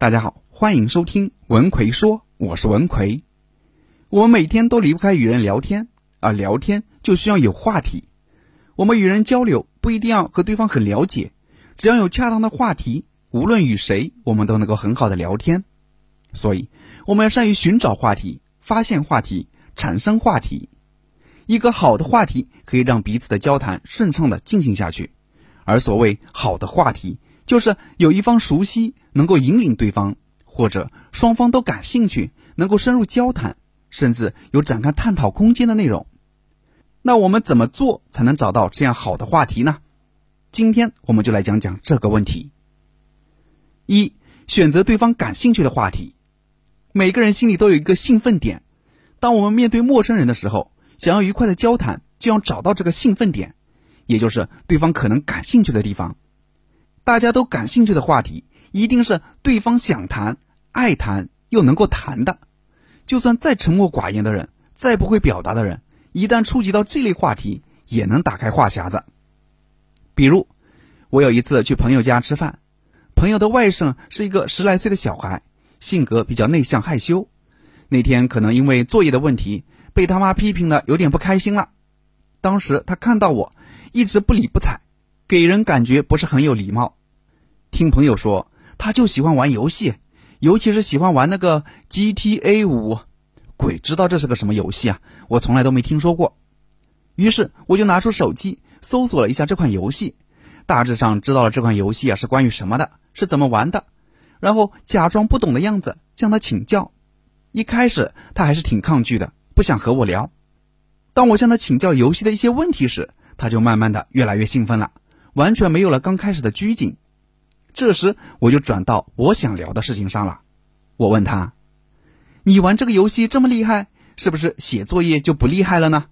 大家好，欢迎收听文奎说，我是文奎。我们每天都离不开与人聊天，而聊天就需要有话题。我们与人交流不一定要和对方很了解，只要有恰当的话题，无论与谁，我们都能够很好的聊天。所以，我们要善于寻找话题、发现话题、产生话题。一个好的话题可以让彼此的交谈顺畅的进行下去，而所谓好的话题。就是有一方熟悉，能够引领对方，或者双方都感兴趣，能够深入交谈，甚至有展开探讨空间的内容。那我们怎么做才能找到这样好的话题呢？今天我们就来讲讲这个问题。一、选择对方感兴趣的话题。每个人心里都有一个兴奋点，当我们面对陌生人的时候，想要愉快的交谈，就要找到这个兴奋点，也就是对方可能感兴趣的地方。大家都感兴趣的话题，一定是对方想谈、爱谈又能够谈的。就算再沉默寡言的人，再不会表达的人，一旦触及到这类话题，也能打开话匣子。比如，我有一次去朋友家吃饭，朋友的外甥是一个十来岁的小孩，性格比较内向害羞。那天可能因为作业的问题，被他妈批评的有点不开心了。当时他看到我，一直不理不睬，给人感觉不是很有礼貌。听朋友说，他就喜欢玩游戏，尤其是喜欢玩那个 GTA 五，鬼知道这是个什么游戏啊！我从来都没听说过。于是我就拿出手机搜索了一下这款游戏，大致上知道了这款游戏啊是关于什么的，是怎么玩的，然后假装不懂的样子向他请教。一开始他还是挺抗拒的，不想和我聊。当我向他请教游戏的一些问题时，他就慢慢的越来越兴奋了，完全没有了刚开始的拘谨。这时我就转到我想聊的事情上了。我问他：“你玩这个游戏这么厉害，是不是写作业就不厉害了呢？”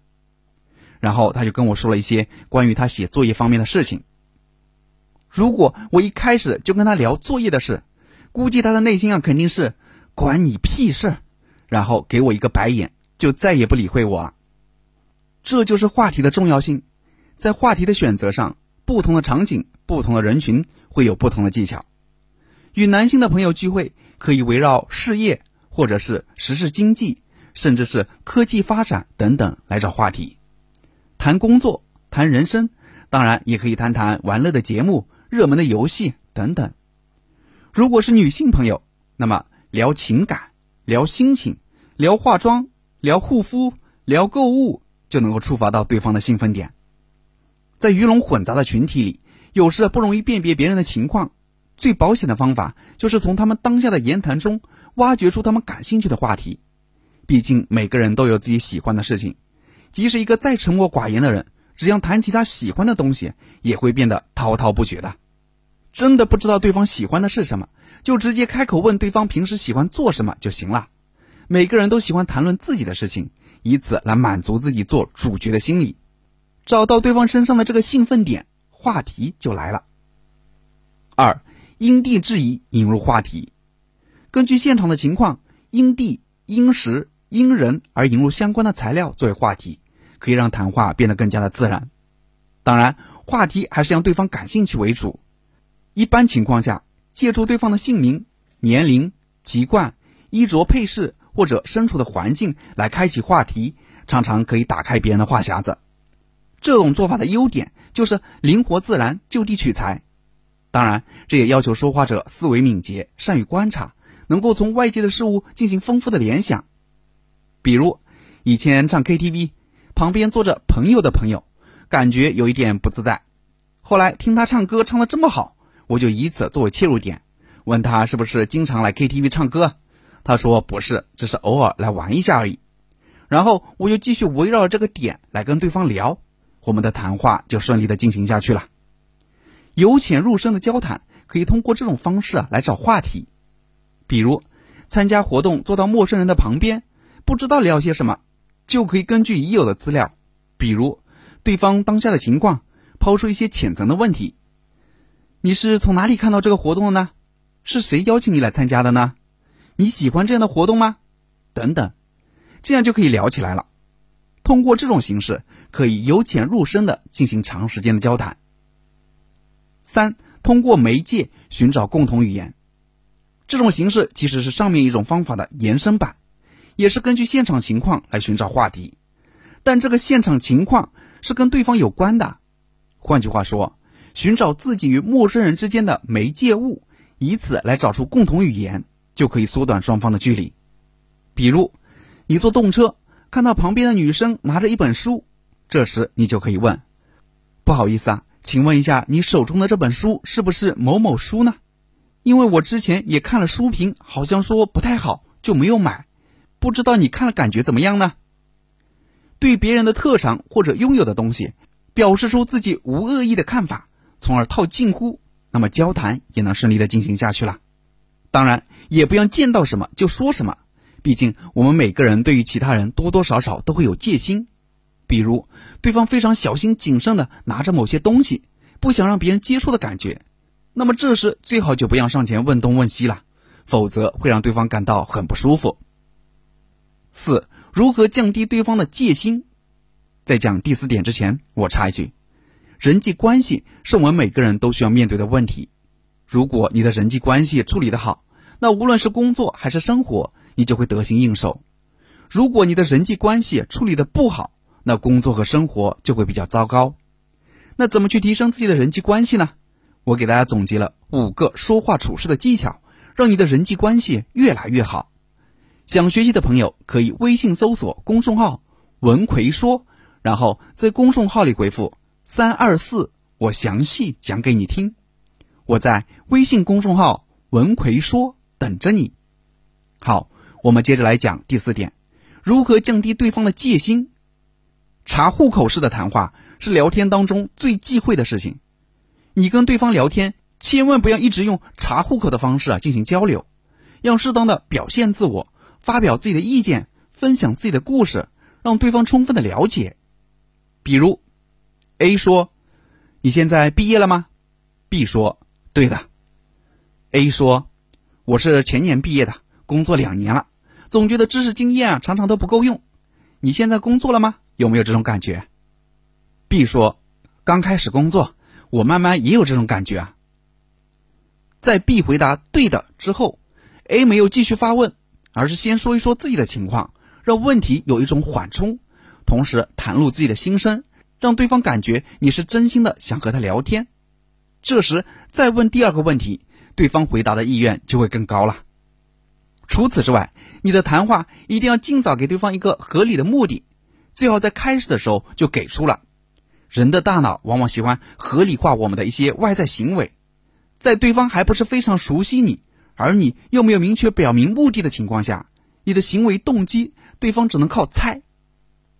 然后他就跟我说了一些关于他写作业方面的事情。如果我一开始就跟他聊作业的事，估计他的内心啊肯定是“管你屁事”，然后给我一个白眼，就再也不理会我了。这就是话题的重要性，在话题的选择上，不同的场景、不同的人群。会有不同的技巧。与男性的朋友聚会，可以围绕事业，或者是时事经济，甚至是科技发展等等来找话题，谈工作，谈人生，当然也可以谈谈玩乐的节目、热门的游戏等等。如果是女性朋友，那么聊情感、聊心情、聊化妆、聊护肤、聊购物，就能够触发到对方的兴奋点。在鱼龙混杂的群体里。有时不容易辨别别人的情况，最保险的方法就是从他们当下的言谈中挖掘出他们感兴趣的话题。毕竟每个人都有自己喜欢的事情，即使一个再沉默寡言的人，只要谈起他喜欢的东西，也会变得滔滔不绝的。真的不知道对方喜欢的是什么，就直接开口问对方平时喜欢做什么就行了。每个人都喜欢谈论自己的事情，以此来满足自己做主角的心理，找到对方身上的这个兴奋点。话题就来了。二，因地制宜引入话题，根据现场的情况，因地、因时、因人而引入相关的材料作为话题，可以让谈话变得更加的自然。当然，话题还是让对方感兴趣为主。一般情况下，借助对方的姓名、年龄、籍贯、衣着配饰或者身处的环境来开启话题，常常可以打开别人的话匣子。这种做法的优点。就是灵活自然，就地取材。当然，这也要求说话者思维敏捷，善于观察，能够从外界的事物进行丰富的联想。比如，以前唱 KTV，旁边坐着朋友的朋友，感觉有一点不自在。后来听他唱歌唱的这么好，我就以此作为切入点，问他是不是经常来 KTV 唱歌。他说不是，只是偶尔来玩一下而已。然后我就继续围绕这个点来跟对方聊。我们的谈话就顺利的进行下去了。由浅入深的交谈可以通过这种方式啊来找话题，比如参加活动坐到陌生人的旁边，不知道聊些什么，就可以根据已有的资料，比如对方当下的情况，抛出一些浅层的问题：你是从哪里看到这个活动的呢？是谁邀请你来参加的呢？你喜欢这样的活动吗？等等，这样就可以聊起来了。通过这种形式。可以由浅入深的进行长时间的交谈。三，通过媒介寻找共同语言。这种形式其实是上面一种方法的延伸版，也是根据现场情况来寻找话题，但这个现场情况是跟对方有关的。换句话说，寻找自己与陌生人之间的媒介物，以此来找出共同语言，就可以缩短双方的距离。比如，你坐动车看到旁边的女生拿着一本书，这时你就可以问：“不好意思啊。”请问一下，你手中的这本书是不是某某书呢？因为我之前也看了书评，好像说不太好，就没有买。不知道你看了感觉怎么样呢？对别人的特长或者拥有的东西，表示出自己无恶意的看法，从而套近乎，那么交谈也能顺利的进行下去了。当然，也不要见到什么就说什么，毕竟我们每个人对于其他人多多少少都会有戒心。比如，对方非常小心谨慎的拿着某些东西，不想让别人接触的感觉，那么这时最好就不要上前问东问西了，否则会让对方感到很不舒服。四、如何降低对方的戒心？在讲第四点之前，我插一句：人际关系是我们每个人都需要面对的问题。如果你的人际关系处理的好，那无论是工作还是生活，你就会得心应手；如果你的人际关系处理的不好，那工作和生活就会比较糟糕。那怎么去提升自己的人际关系呢？我给大家总结了五个说话处事的技巧，让你的人际关系越来越好。想学习的朋友可以微信搜索公众号“文奎说”，然后在公众号里回复“三二四”，我详细讲给你听。我在微信公众号“文奎说”等着你。好，我们接着来讲第四点：如何降低对方的戒心。查户口式的谈话是聊天当中最忌讳的事情。你跟对方聊天，千万不要一直用查户口的方式啊进行交流，要适当的表现自我，发表自己的意见，分享自己的故事，让对方充分的了解。比如，A 说：“你现在毕业了吗？”B 说：“对的。”A 说：“我是前年毕业的，工作两年了，总觉得知识经验啊常常都不够用。你现在工作了吗？”有没有这种感觉？B 说：“刚开始工作，我慢慢也有这种感觉啊。”在 B 回答“对的”之后，A 没有继续发问，而是先说一说自己的情况，让问题有一种缓冲，同时袒露自己的心声，让对方感觉你是真心的想和他聊天。这时再问第二个问题，对方回答的意愿就会更高了。除此之外，你的谈话一定要尽早给对方一个合理的目的。最好在开始的时候就给出了。人的大脑往往喜欢合理化我们的一些外在行为，在对方还不是非常熟悉你，而你又没有明确表明目的的情况下，你的行为动机对方只能靠猜。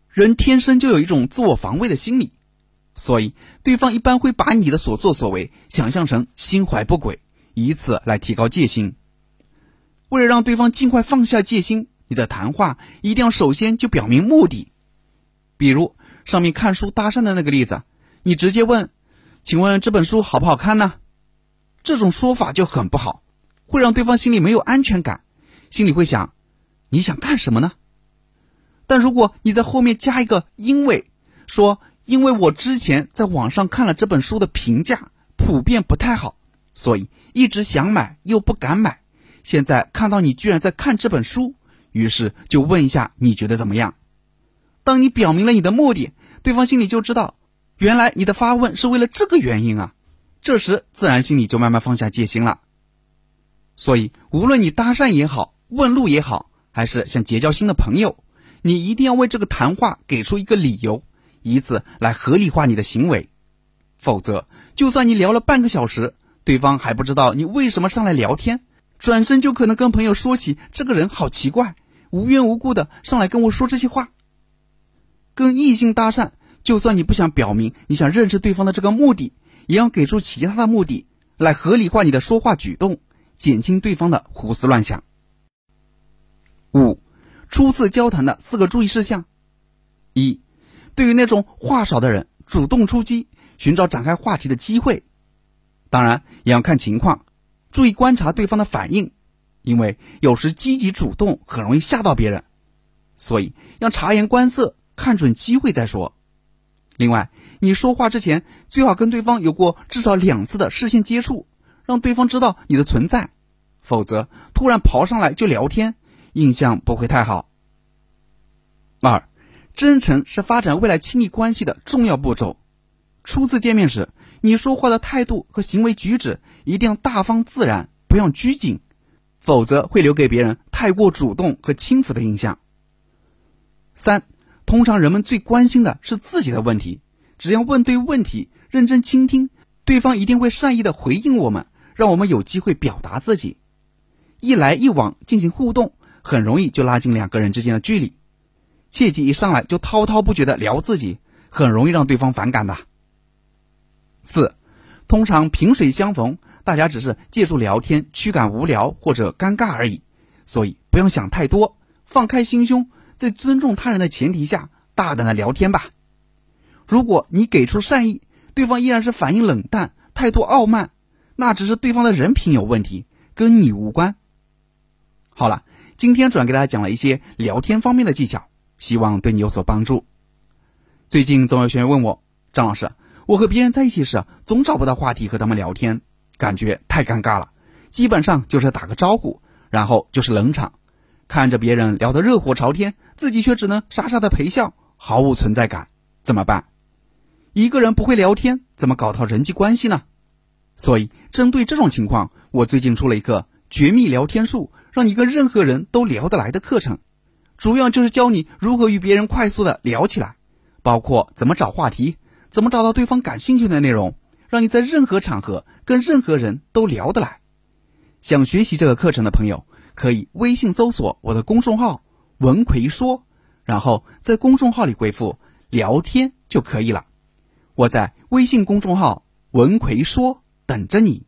人天生就有一种自我防卫的心理，所以对方一般会把你的所作所为想象成心怀不轨，以此来提高戒心。为了让对方尽快放下戒心，你的谈话一定要首先就表明目的。比如上面看书搭讪的那个例子，你直接问：“请问这本书好不好看呢？”这种说法就很不好，会让对方心里没有安全感，心里会想：“你想干什么呢？”但如果你在后面加一个“因为”，说：“因为我之前在网上看了这本书的评价，普遍不太好，所以一直想买又不敢买，现在看到你居然在看这本书，于是就问一下你觉得怎么样？”当你表明了你的目的，对方心里就知道，原来你的发问是为了这个原因啊。这时自然心里就慢慢放下戒心了。所以，无论你搭讪也好，问路也好，还是想结交新的朋友，你一定要为这个谈话给出一个理由，以此来合理化你的行为。否则，就算你聊了半个小时，对方还不知道你为什么上来聊天，转身就可能跟朋友说起这个人好奇怪，无缘无故的上来跟我说这些话。跟异性搭讪，就算你不想表明你想认识对方的这个目的，也要给出其他的目的来合理化你的说话举动，减轻对方的胡思乱想。五，初次交谈的四个注意事项：一，对于那种话少的人，主动出击，寻找展开话题的机会。当然也要看情况，注意观察对方的反应，因为有时积极主动很容易吓到别人，所以要察言观色。看准机会再说。另外，你说话之前最好跟对方有过至少两次的视线接触，让对方知道你的存在。否则突然跑上来就聊天，印象不会太好。二，真诚是发展未来亲密关系的重要步骤。初次见面时，你说话的态度和行为举止一定要大方自然，不要拘谨，否则会留给别人太过主动和轻浮的印象。三，通常人们最关心的是自己的问题，只要问对问题，认真倾听，对方一定会善意的回应我们，让我们有机会表达自己。一来一往进行互动，很容易就拉近两个人之间的距离。切记一上来就滔滔不绝的聊自己，很容易让对方反感的。四，通常萍水相逢，大家只是借助聊天驱赶无聊或者尴尬而已，所以不用想太多，放开心胸，在尊重他人的前提下，大胆的聊天吧。如果你给出善意，对方依然是反应冷淡、态度傲慢，那只是对方的人品有问题，跟你无关。好了，今天主要给大家讲了一些聊天方面的技巧。希望对你有所帮助。最近总有学员问我，张老师，我和别人在一起时总找不到话题和他们聊天，感觉太尴尬了。基本上就是打个招呼，然后就是冷场，看着别人聊得热火朝天，自己却只能傻傻的陪笑，毫无存在感，怎么办？一个人不会聊天，怎么搞到人际关系呢？所以，针对这种情况，我最近出了一个绝密聊天术，让你跟任何人都聊得来的课程。主要就是教你如何与别人快速的聊起来，包括怎么找话题，怎么找到对方感兴趣的内容，让你在任何场合跟任何人都聊得来。想学习这个课程的朋友，可以微信搜索我的公众号“文奎说”，然后在公众号里回复“聊天”就可以了。我在微信公众号“文奎说”等着你。